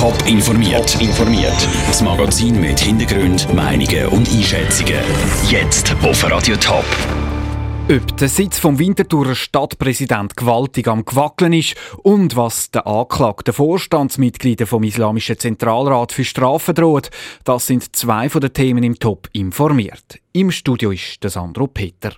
Top informiert. informiert. Das Magazin mit Hintergrund, Meinungen und Einschätzungen. Jetzt auf Radio Top. Ob der Sitz vom Winterthurer Stadtpräsident gewaltig am Gewackeln ist und was der anklagten Vorstandsmitglieder vom Islamischen Zentralrat für Strafen droht, das sind zwei von den Themen im Top informiert. Im Studio ist der Sandro Peter.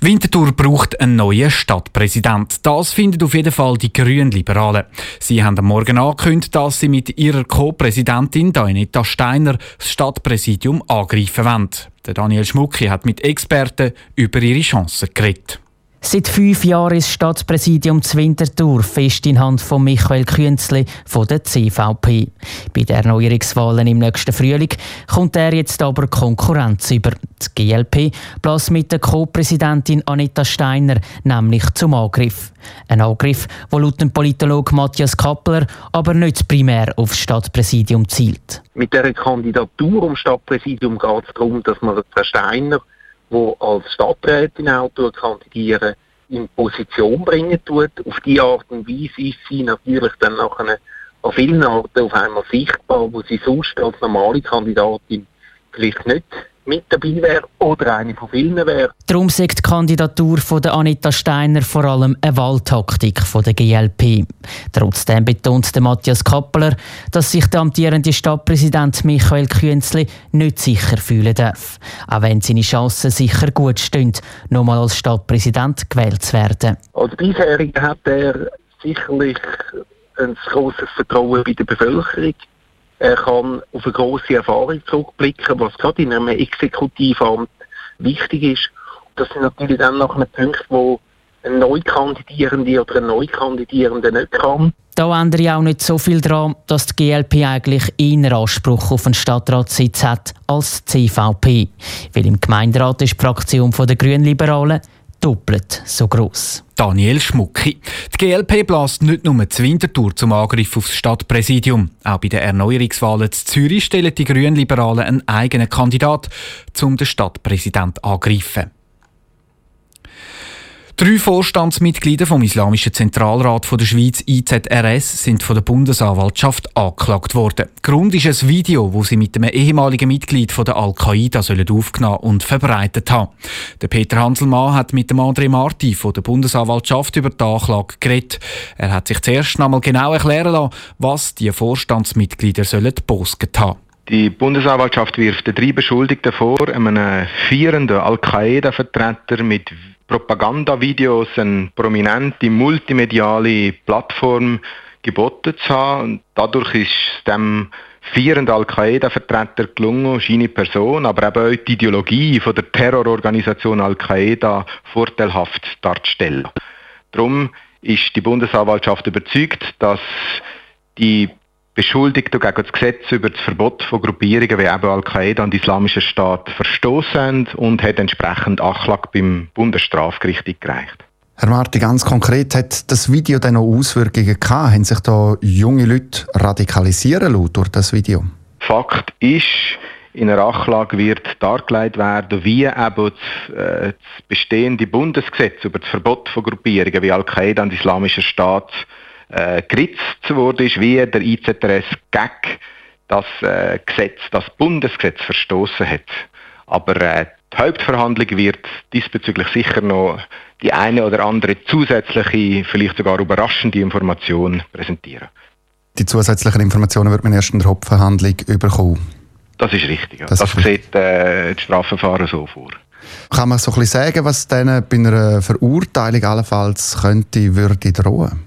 Winterthur braucht einen neuen Stadtpräsident. Das finden auf jeden Fall die Grünen-Liberalen. Sie haben am Morgen angekündigt, dass sie mit ihrer Co-Präsidentin Dainetta Steiner das Stadtpräsidium angreifen wollen. Daniel Schmucki hat mit Experten über ihre Chancen geredet. Seit fünf Jahren ist das Stadtpräsidium Zwintertour fest in Hand von Michael Künzli von der CVP. Bei den Erneuerungswahlen im nächsten Frühling kommt er jetzt aber Konkurrenz über. Die GLP bläst mit der Co-Präsidentin Anita Steiner nämlich zum Angriff. Ein Angriff, der laut dem Politologen Matthias Kappler aber nicht primär auf das Stadtpräsidium zielt. Mit der Kandidatur um Stadtpräsidium geht es darum, dass man Frau Steiner die als Stadträtin auch kandidieren, in Position bringen tut. Auf diese Art und Weise ist sie natürlich dann nachher an vielen Orten auf einmal sichtbar, wo sie sonst als normale Kandidatin vielleicht nicht mit dabei wäre oder eine von vielen wäre. Darum sagt die Kandidatur von der Anita Steiner vor allem eine Wahltaktik von der GLP. Trotzdem betont der Matthias Kappeler, dass sich der amtierende Stadtpräsident Michael Künzli nicht sicher fühlen darf, auch wenn seine Chancen sicher gut stehen, nochmal als Stadtpräsident gewählt zu werden. Als bisheriger hat er sicherlich ein großes Vertrauen bei der Bevölkerung. Er kann auf eine grosse Erfahrung zurückblicken, was gerade in einem Exekutivamt wichtig ist. Das sind natürlich dann noch Punkte, wo ein Neukandidierende oder ein Neukandidierende nicht kann. Da ändere ich auch nicht so viel daran, dass die GLP eigentlich eher Anspruch auf einen Stadtratssitz hat als die CVP. Weil im Gemeinderat ist die Fraktion der Grünliberalen doppelt so gross. Daniel Schmucki. Die GLP bläst nicht nur die Wintertour zum Angriff aufs Stadtpräsidium. Auch bei den Erneuerungswahlen zu Zürich stellen die Grünliberalen einen eigenen Kandidat, um den Stadtpräsident angreifen. Drei Vorstandsmitglieder vom Islamischen Zentralrat der Schweiz IZRS sind von der Bundesanwaltschaft angeklagt worden. Grund ist ein Video, wo sie mit einem ehemaligen Mitglied der Al-Qaida aufgenommen und verbreitet haben. Der Peter Hanselmann hat mit dem André Marti von der Bundesanwaltschaft über die Anklage geredet. Er hat sich zuerst einmal genau erklären lassen, was die Vorstandsmitglieder sollen gepostet haben. Die Bundesanwaltschaft wirft den drei Beschuldigten vor, einem vierenden Al-Qaida-Vertreter mit Propagandavideos eine prominente multimediale Plattform geboten zu haben. Und dadurch ist dem vierenden Al-Qaida-Vertreter gelungen, seine Person, aber eben auch die Ideologie von der Terrororganisation Al-Qaida vorteilhaft darzustellen. Darum ist die Bundesanwaltschaft überzeugt, dass die Beschuldigte gegen das Gesetz über das Verbot von Gruppierungen wie eben Al-Qaida und Islamischer Staat verstoßen und hat entsprechend Anklage beim Bundesstrafgericht eingereicht. Herr Marti, ganz konkret, hat das Video dann noch Auswirkungen gehabt? Haben sich da junge Leute radikalisieren lassen durch das Video? Fakt ist, in einer Anklage wird dargelegt werden, wie eben das, äh, das bestehende Bundesgesetz über das Verbot von Gruppierungen wie Al-Qaida und Islamischer Staat äh, geritzt wurde, ist, wie der IZRS gegen das äh, Gesetz, das Bundesgesetz verstoßen hat. Aber äh, die Hauptverhandlung wird diesbezüglich sicher noch die eine oder andere zusätzliche, vielleicht sogar überraschende Information präsentieren. Die zusätzlichen Informationen wird man erst in der Hauptverhandlung überkommen. Das ist richtig. Ja. Das, das sieht äh, das Strafverfahren so vor. Kann man so ein bisschen sagen, was denen bei einer Verurteilung allenfalls könnte, würde drohen?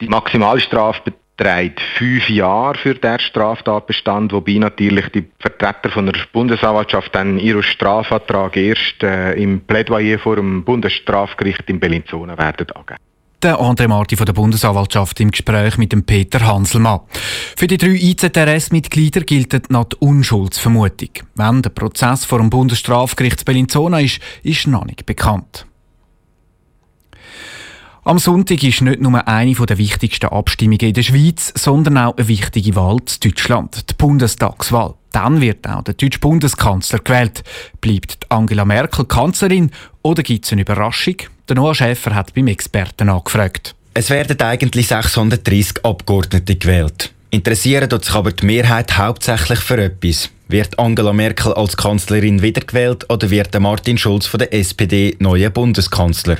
Die Maximalstrafe beträgt fünf Jahre für den Straftatbestand, wobei natürlich die Vertreter von der Bundesanwaltschaft dann ihren Strafantrag erst äh, im Plädoyer vor dem Bundesstrafgericht in Bellinzona werden angeben. Der André Marti von der Bundesanwaltschaft im Gespräch mit dem Peter Hanselmann. Für die drei IZRS-Mitglieder gilt noch die Unschuldsvermutung. Wenn der Prozess vor dem Bundesstrafgericht Bellinzona ist, ist noch nicht bekannt. Am Sonntag ist nicht nur eine der wichtigsten Abstimmungen in der Schweiz, sondern auch eine wichtige Wahl in Deutschland, die Bundestagswahl. Dann wird auch der deutsche Bundeskanzler gewählt. Bleibt Angela Merkel Kanzlerin oder gibt es eine Überraschung? Der Noah Schäfer hat beim Experten angefragt. Es werden eigentlich 630 Abgeordnete gewählt. Interessieren tut sich aber die Mehrheit hauptsächlich für etwas. Wird Angela Merkel als Kanzlerin wiedergewählt oder wird Martin Schulz von der SPD neuer Bundeskanzler?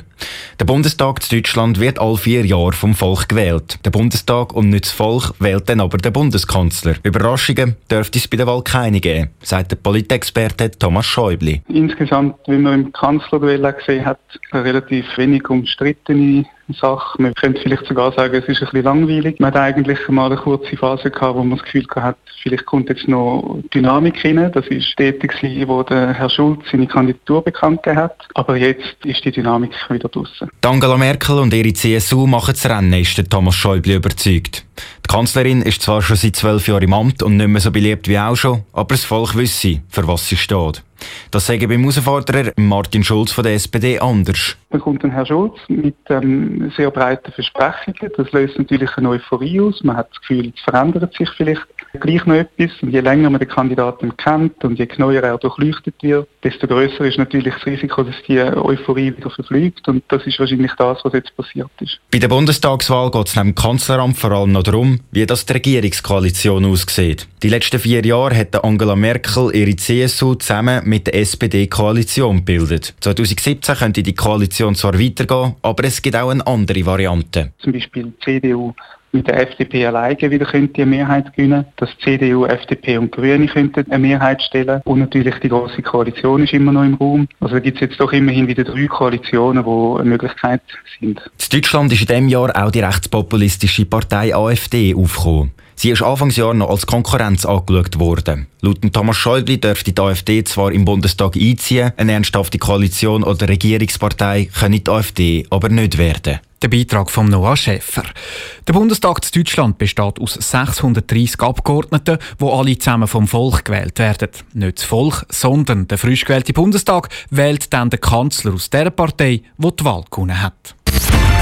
Der Bundestag in Deutschland wird all vier Jahre vom Volk gewählt. Der Bundestag und nicht das Volk wählt dann aber den Bundeskanzler. Überraschungen dürfte es bei der Wahl keine geben, sagt der Politexperte Thomas Schäuble. Insgesamt, wie man im Kanzlerduell gesehen hat, relativ wenig umstrittene Sache. Man könnte vielleicht sogar sagen, es ist ein bisschen langweilig. Man hat eigentlich mal eine kurze Phase gehabt, wo man das Gefühl hat, vielleicht kommt jetzt noch Dynamik rein. Das ist tätig wo der Herr Schulz seine Kandidatur bekannt gegeben hat. Aber jetzt ist die Dynamik wieder draussen. Angela Merkel und ihre CSU machen das Rennen, ist der Thomas Schäuble überzeugt. Die Kanzlerin ist zwar schon seit zwölf Jahren im Amt und nicht mehr so beliebt wie auch schon, aber das Volk wisse, für was sie steht. Das sage beim Herausforderer Martin Schulz von der SPD anders. Da kommt ein Herr Schulz mit ähm, sehr breiten Versprechungen. Das löst natürlich eine Euphorie aus. Man hat das Gefühl, es verändert sich vielleicht gleich noch etwas. Und je länger man den Kandidaten kennt und je genauer er durchleuchtet wird, desto größer ist natürlich das Risiko, dass die Euphorie wieder verfliegt. Und das ist wahrscheinlich das, was jetzt passiert ist. Bei der Bundestagswahl geht es neben dem Kanzleramt vor allem noch darum, wie das die Regierungskoalition aussieht. Die letzten vier Jahre hat Angela Merkel ihre CSU zusammen mit der SPD Koalition gebildet. 2017 könnte die Koalition zwar weitergehen, aber es gibt auch eine andere Variante. Zum Beispiel die CDU mit der FDP alleine wieder könnte eine Mehrheit gewinnen, dass CDU, FDP und Grüne könnten eine Mehrheit stellen und natürlich die große Koalition ist immer noch im Raum. Also da gibt es jetzt doch immerhin wieder drei Koalitionen, die eine Möglichkeit sind. In Deutschland ist in diesem Jahr auch die rechtspopulistische Partei AfD aufgekommen. Sie ist Anfangsjahr noch als Konkurrenz angeschaut worden. Laut Thomas Schäuble dürfte die AfD zwar im Bundestag einziehen, eine ernsthafte Koalition oder Regierungspartei könne die AfD aber nicht werden. Der Beitrag von Noah Schäfer. Der Bundestag in Deutschland besteht aus 630 Abgeordneten, die alle zusammen vom Volk gewählt werden. Nicht das Volk, sondern der frisch gewählte Bundestag wählt dann den Kanzler aus der Partei, die die Wahl gewonnen hat.